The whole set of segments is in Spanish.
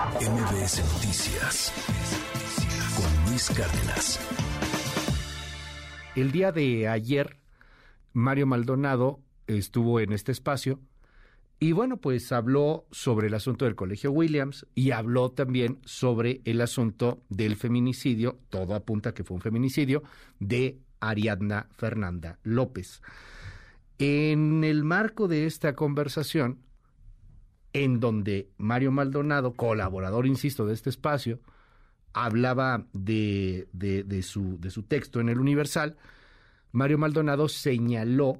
MBS Noticias con Luis Cárdenas. El día de ayer, Mario Maldonado estuvo en este espacio y bueno, pues habló sobre el asunto del Colegio Williams y habló también sobre el asunto del feminicidio, todo apunta que fue un feminicidio, de Ariadna Fernanda López. En el marco de esta conversación, en donde Mario Maldonado, colaborador, insisto, de este espacio, hablaba de, de, su, de su texto en el Universal, Mario Maldonado señaló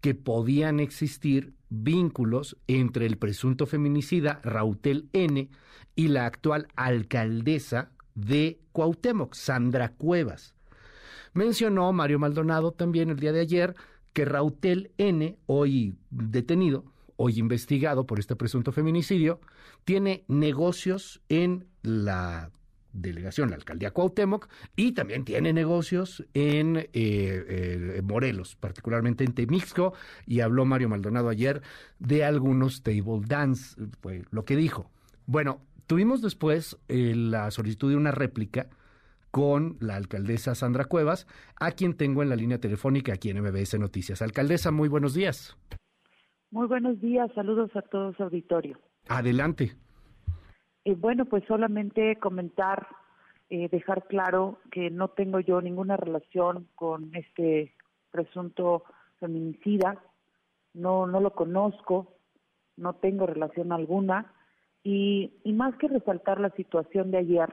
que podían existir vínculos entre el presunto feminicida Rautel N y la actual alcaldesa de Cuauhtémoc, Sandra Cuevas. Mencionó Mario Maldonado también el día de ayer que Rautel N, hoy detenido, hoy investigado por este presunto feminicidio, tiene negocios en la delegación, la alcaldía Cuauhtémoc, y también tiene negocios en eh, eh, Morelos, particularmente en Temixco, y habló Mario Maldonado ayer de algunos table dance, fue lo que dijo. Bueno, tuvimos después eh, la solicitud de una réplica con la alcaldesa Sandra Cuevas, a quien tengo en la línea telefónica aquí en MBS Noticias. Alcaldesa, muy buenos días. Muy buenos días, saludos a todos auditorio. Adelante. Eh, bueno, pues solamente comentar, eh, dejar claro que no tengo yo ninguna relación con este presunto feminicida, no, no lo conozco, no tengo relación alguna y, y más que resaltar la situación de ayer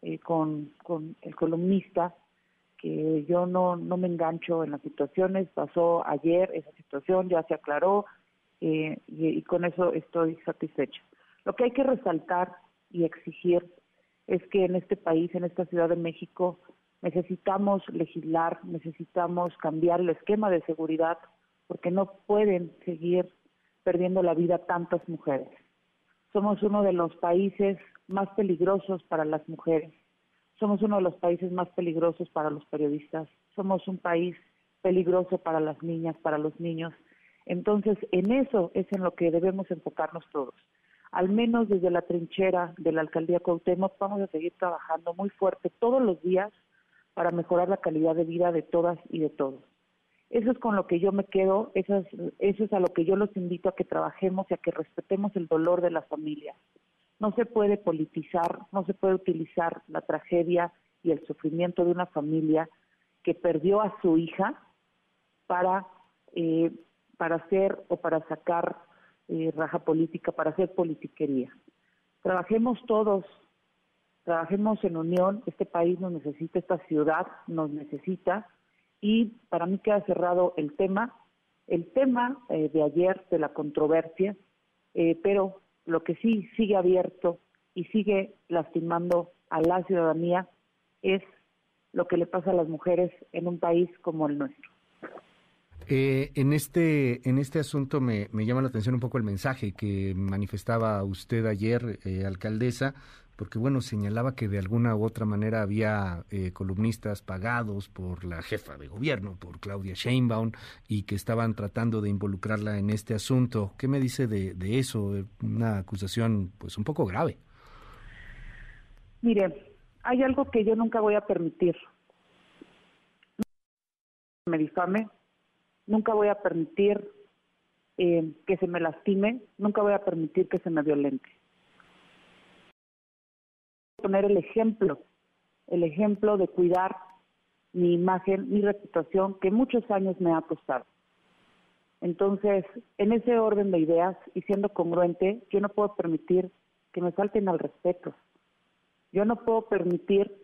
eh, con, con el columnista, que yo no, no me engancho en las situaciones, pasó ayer esa situación, ya se aclaró y, y con eso estoy satisfecha. Lo que hay que resaltar y exigir es que en este país, en esta Ciudad de México, necesitamos legislar, necesitamos cambiar el esquema de seguridad, porque no pueden seguir perdiendo la vida tantas mujeres. Somos uno de los países más peligrosos para las mujeres. Somos uno de los países más peligrosos para los periodistas. Somos un país peligroso para las niñas, para los niños. Entonces, en eso es en lo que debemos enfocarnos todos al menos desde la trinchera de la alcaldía Cuauhtémoc vamos a seguir trabajando muy fuerte todos los días para mejorar la calidad de vida de todas y de todos. Eso es con lo que yo me quedo, eso es, eso es a lo que yo los invito a que trabajemos y a que respetemos el dolor de las familias. No se puede politizar, no se puede utilizar la tragedia y el sufrimiento de una familia que perdió a su hija para, eh, para hacer o para sacar eh, raja política, para hacer politiquería. Trabajemos todos, trabajemos en unión, este país nos necesita, esta ciudad nos necesita y para mí queda cerrado el tema, el tema eh, de ayer de la controversia, eh, pero lo que sí sigue abierto y sigue lastimando a la ciudadanía es lo que le pasa a las mujeres en un país como el nuestro. Eh, en este en este asunto me, llama la atención un poco el mensaje que manifestaba usted ayer, eh, alcaldesa, porque bueno señalaba que de alguna u otra manera había eh, columnistas pagados por la jefa de gobierno, por Claudia Sheinbaum, y que estaban tratando de involucrarla en este asunto. ¿Qué me dice de, de eso? Una acusación pues un poco grave. Mire, hay algo que yo nunca voy a permitir. Me difame, nunca voy a permitir eh, que se me lastime, nunca voy a permitir que se me violente. Poner el ejemplo, el ejemplo de cuidar mi imagen, mi reputación, que muchos años me ha costado. Entonces, en ese orden de ideas y siendo congruente, yo no puedo permitir que me falten al respeto. Yo no puedo permitir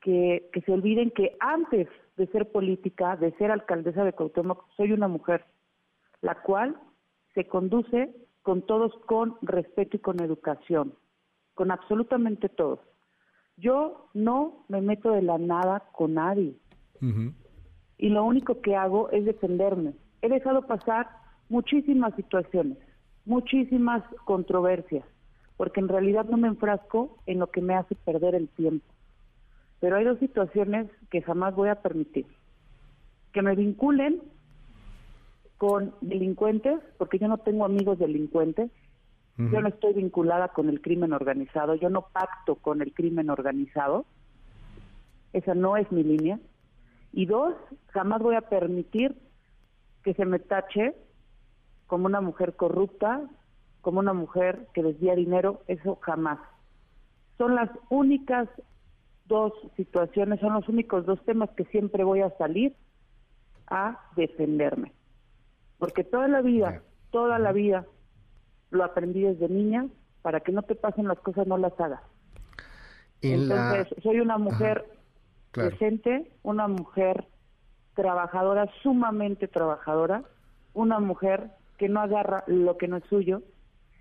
que se olviden que antes de ser política, de ser alcaldesa de Cuauhtémoc, soy una mujer, la cual se conduce con todos con respeto y con educación, con absolutamente todos. Yo no me meto de la nada con nadie. Y lo único que hago es defenderme. He dejado pasar muchísimas situaciones, muchísimas controversias, porque en realidad no me enfrasco en lo que me hace perder el tiempo. Pero hay dos situaciones que jamás voy a permitir. Que me vinculen con delincuentes, porque yo no tengo amigos delincuentes, Yo no estoy vinculada con el crimen organizado, yo no pacto con el crimen organizado. Esa no es mi línea. Y dos, jamás voy a permitir que se me tache como una mujer corrupta, como una mujer que desvía dinero, eso jamás. Son las únicas dos situaciones, son los únicos dos temas que siempre voy a salir a defenderme. Porque toda la vida, toda la vida lo aprendí desde niña, para que no te pasen las cosas no las hagas. Entonces, soy una mujer presente, una mujer trabajadora, sumamente trabajadora, una mujer que no agarra lo que no es suyo,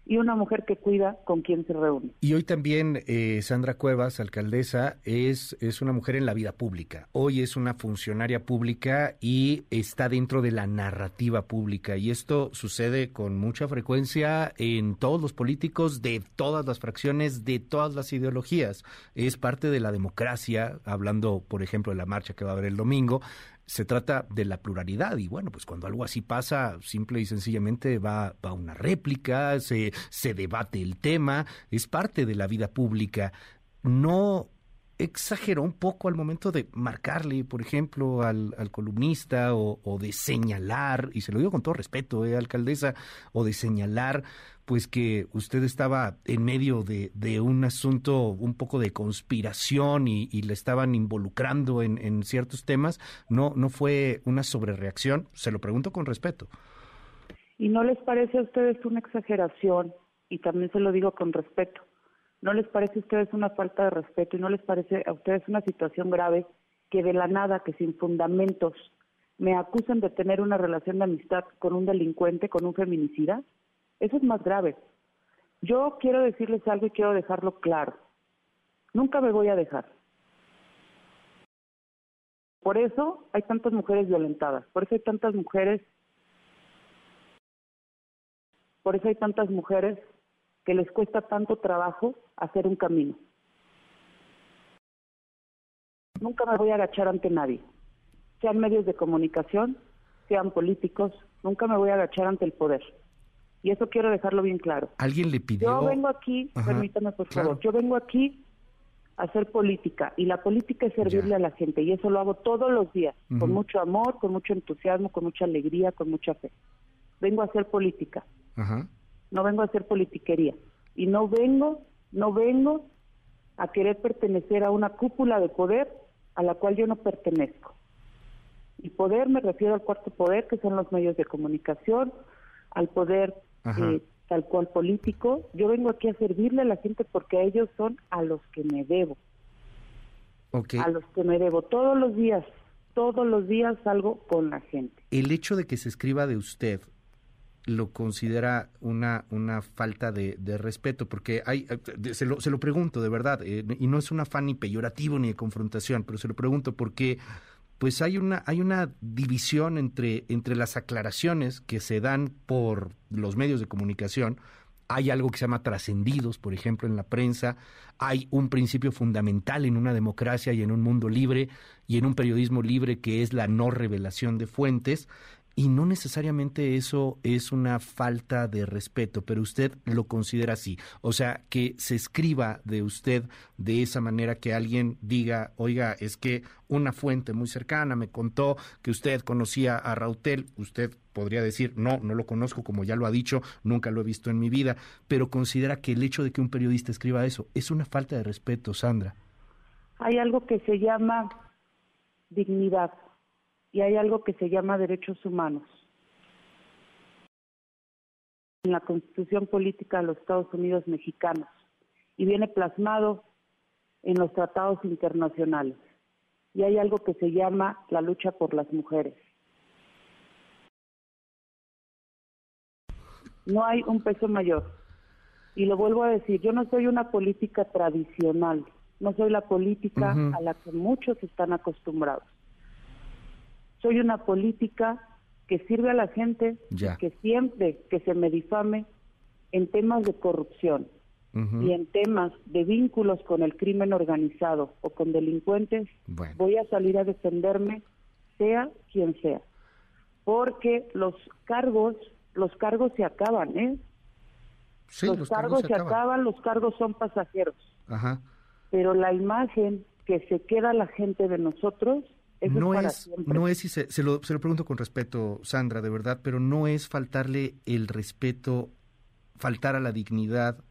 y una mujer que cuida con quien se reúne. Y hoy también eh, Sandra Cuevas, alcaldesa, es, es una mujer en la vida pública. Hoy es una funcionaria pública y está dentro de la narrativa pública. Y esto sucede con mucha frecuencia en todos los políticos de todas las fracciones, de todas las ideologías. Es parte de la democracia, hablando, por ejemplo, de la marcha que va a haber el domingo se trata de la pluralidad y bueno, pues cuando algo así pasa, simple y sencillamente va, va una réplica, se, se debate el tema, es parte de la vida pública. No exageró un poco al momento de marcarle, por ejemplo, al, al columnista o, de señalar, y se lo digo con todo respeto, eh, alcaldesa, o de señalar pues que usted estaba en medio de, de un asunto un poco de conspiración y, y le estaban involucrando en, en, ciertos temas, no, no fue una sobrereacción, se lo pregunto con respeto. ¿Y no les parece a ustedes una exageración? Y también se lo digo con respeto. ¿No les parece a ustedes una falta de respeto y no les parece a ustedes una situación grave que de la nada, que sin fundamentos, me acusan de tener una relación de amistad con un delincuente, con un feminicida? Eso es más grave. Yo quiero decirles algo y quiero dejarlo claro. Nunca me voy a dejar. Por eso hay tantas mujeres violentadas, por eso hay tantas mujeres, por eso hay tantas mujeres que les cuesta tanto trabajo hacer un camino. Nunca me voy a agachar ante nadie, sean medios de comunicación, sean políticos, nunca me voy a agachar ante el poder. Y eso quiero dejarlo bien claro. ¿Alguien le pidió? Yo vengo aquí, Ajá, permítame por favor, yo vengo aquí a hacer política y la política es servirle ya. a la gente y eso lo hago todos los días, uh -huh. con mucho amor, con mucho entusiasmo, con mucha alegría, con mucha fe. Vengo a hacer política. Ajá. No vengo a hacer politiquería y no vengo, no vengo a querer pertenecer a una cúpula de poder a la cual yo no pertenezco. Y poder me refiero al cuarto poder, que son los medios de comunicación, al poder eh, tal cual político. Yo vengo aquí a servirle a la gente porque a ellos son a los que me debo. Okay. A los que me debo. Todos los días, todos los días salgo con la gente. El hecho de que se escriba de usted lo considera una, una falta de, respeto, porque hay, eh, se lo, se lo pregunto de verdad, eh, y no es un afán ni peyorativo ni de confrontación, pero se lo pregunto porque pues hay una, hay una división entre, entre las aclaraciones que se dan por los medios de comunicación. Hay algo que se llama trascendidos, por ejemplo, en la prensa. Hay un principio fundamental en una democracia y en un mundo libre y en un periodismo libre que es la no revelación de fuentes. Y no necesariamente eso es una falta de respeto, pero usted lo considera así. O sea, que se escriba de usted de esa manera que alguien diga, oiga, es que una fuente muy cercana me contó que usted conocía a Rautel. Usted podría decir, no, no lo conozco, como ya lo ha dicho, nunca lo he visto en mi vida, pero considera que el hecho de que un periodista escriba eso es una falta de respeto, Sandra. Hay algo que se llama dignidad y hay algo que se llama derechos humanos. En la Constitución Política de los Estados Unidos Mexicanos y viene plasmado en los tratados internacionales. Y hay algo que se llama la lucha por las mujeres. No hay un peso mayor. Y lo vuelvo a decir, yo no soy una política tradicional, no soy la política uh -huh. a la que muchos están acostumbrados soy una política que sirve a la gente, ya. que siempre que se me difame en temas de corrupción uh -huh. y en temas de vínculos con el crimen organizado o con delincuentes, bueno. voy a salir a defenderme, sea quien sea. Porque los cargos, los cargos se acaban, ¿eh? los, cargos, se acaban. los cargos son pasajeros. Ajá. Pero la imagen que se queda la gente de nosotros no es, no es, y se, se, lo, se lo pregunto con respeto, Sandra, de verdad, pero no es faltarle el respeto, faltar a la dignidad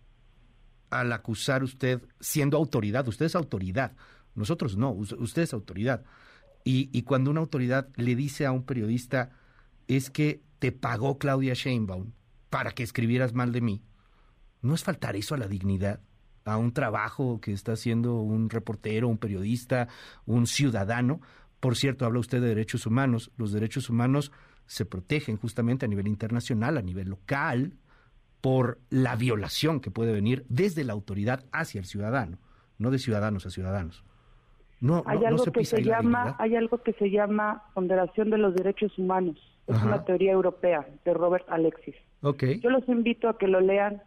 al acusar usted siendo autoridad. Usted es autoridad, nosotros no, usted es autoridad. Y, y cuando una autoridad le dice a un periodista, es que te pagó Claudia Sheinbaum para que escribieras mal de mí, ¿no es faltar eso a la dignidad? a un trabajo que está haciendo un reportero, un periodista, un ciudadano. Por cierto, habla usted de derechos humanos. Los derechos humanos se protegen justamente a nivel internacional, a nivel local, por la violación que puede venir desde la autoridad hacia el ciudadano, no de ciudadanos a ciudadanos. No, hay algo que se llama, hay algo que se llama ponderación de los derechos humanos. Es una teoría europea de Robert Alexis. Okay. Yo los invito a que lo lean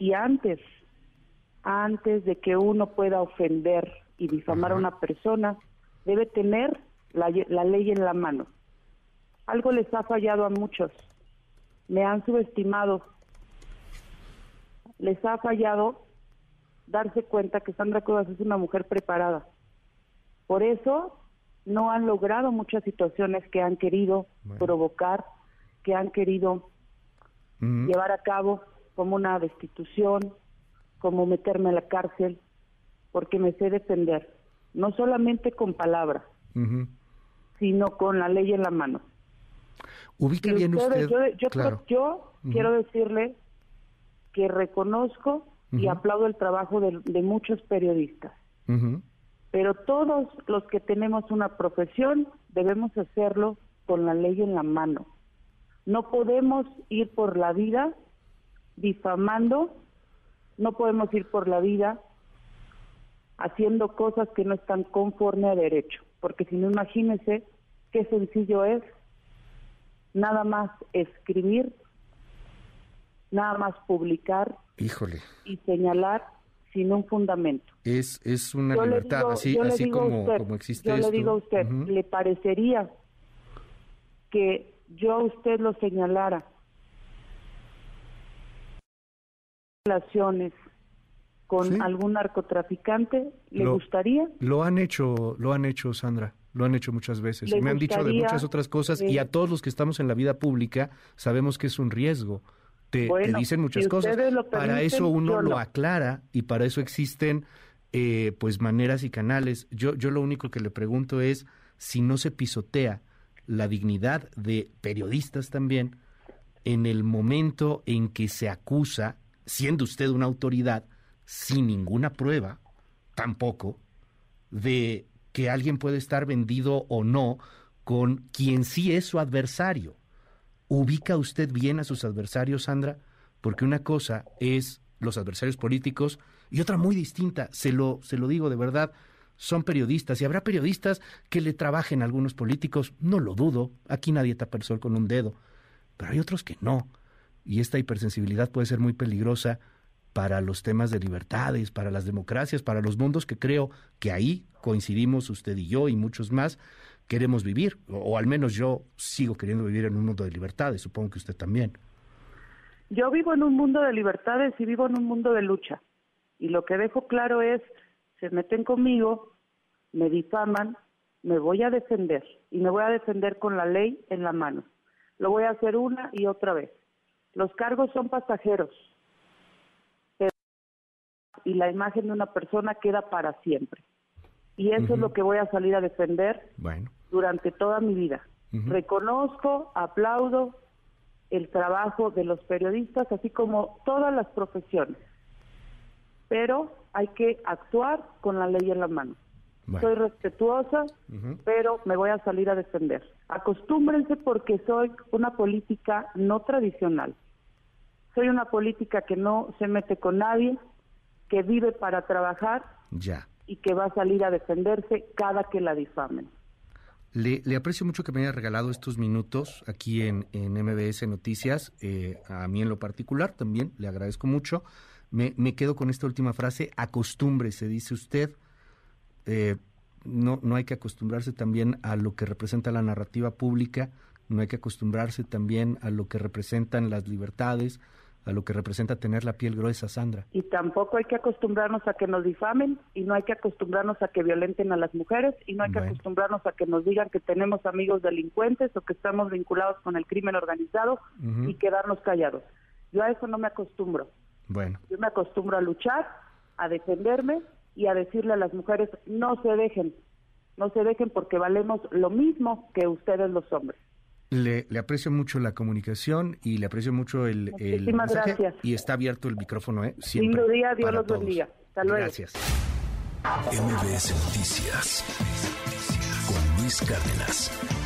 y antes, antes de que uno pueda ofender y difamar a una persona, debe tener la, la ley en la mano. Algo les ha fallado a muchos. Me han subestimado. Les ha fallado darse cuenta que Sandra Cuevas es una mujer preparada. Por eso no han logrado muchas situaciones que han querido provocar, que han querido llevar a cabo, como una destitución, como meterme a la cárcel, porque me sé defender, no solamente con palabras, sino con la ley en la mano. Ubica bien usted. Yo, quiero decirle que reconozco y aplaudo el trabajo de, muchos periodistas. Pero todos los que tenemos una profesión debemos hacerlo con la ley en la mano. No podemos ir por la vida difamando, no podemos ir por la vida haciendo cosas que no están conforme a derecho porque si no imagínese qué sencillo es nada más escribir, nada más publicar Híjole. y señalar sin un fundamento. Es, es una libertad, así, así como, como existe Yo le digo a usted, ¿le parecería que yo a usted lo señalara relaciones con algún narcotraficante? ¿Le gustaría? Lo han hecho, lo han hecho, Sandra. Lo han hecho muchas veces. Me han dicho de muchas otras cosas y a todos los que estamos en la vida pública sabemos que es un riesgo. Te, dicen muchas cosas. para eso uno lo aclara y para eso existen eh, pues maneras y canales. Yo, yo lo único que le pregunto es si no se pisotea la dignidad de periodistas también en el momento en que se acusa, siendo usted una autoridad, sin ninguna prueba, tampoco, de que alguien puede estar vendido o no con quien sí es su adversario. ¿Ubica usted bien a sus adversarios, Sandra? Porque una cosa es los adversarios políticos y otra muy distinta, se lo, se lo digo de verdad, son periodistas y habrá periodistas que le trabajen a algunos políticos, no lo dudo, aquí nadie tapa el sol con un dedo, pero hay otros que no. Y esta hipersensibilidad puede ser muy peligrosa para los temas de libertades, para las democracias, para los mundos que creo que ahí coincidimos usted y yo y muchos más queremos vivir, o, al menos yo sigo queriendo vivir en un mundo de libertades, supongo que usted también. Yo vivo en un mundo de libertades y vivo en un mundo de lucha. Y lo que dejo claro es, se meten conmigo, me difaman, me voy a defender y me voy a defender con la ley en la mano. Lo voy a hacer una y otra vez. Los cargos son pasajeros, y la imagen de una persona queda para siempre. Y eso es lo que voy a salir a defender durante toda mi vida. Reconozco, aplaudo el trabajo de los periodistas, así como todas las profesiones. Pero hay que actuar con la ley en la mano. Soy respetuosa, pero me voy a salir a defender. Acostúmbrense porque soy una política no tradicional. Soy una política que no se mete con nadie, que vive para trabajar ya. y que va a salir a defenderse cada que la difamen. Le, aprecio mucho que me haya regalado estos minutos aquí en, en MBS Noticias, eh, a mí en lo particular también, le agradezco mucho. Me, me quedo con esta última frase, acostúmbrese, dice usted. Eh, no, no hay que acostumbrarse también a lo que representa la narrativa pública, no hay que acostumbrarse también a lo que representan las libertades, a lo que representa tener la piel gruesa, Sandra. Y tampoco hay que acostumbrarnos a que nos difamen y no hay que acostumbrarnos a que violenten a las mujeres y no hay que acostumbrarnos a que nos digan que tenemos amigos delincuentes o que estamos vinculados con el crimen organizado y quedarnos callados. Yo a eso no me acostumbro. Bueno. Yo me acostumbro a luchar, a defenderme y a decirle a las mujeres no se dejen, no se dejen porque valemos lo mismo que ustedes los hombres. Le, aprecio mucho la comunicación y le aprecio mucho el, el mensaje gracias. y está abierto el micrófono, ¿eh? Siempre. Sin día, Dios los bendiga. Hasta luego. Gracias. MBS Noticias con Luis Cárdenas.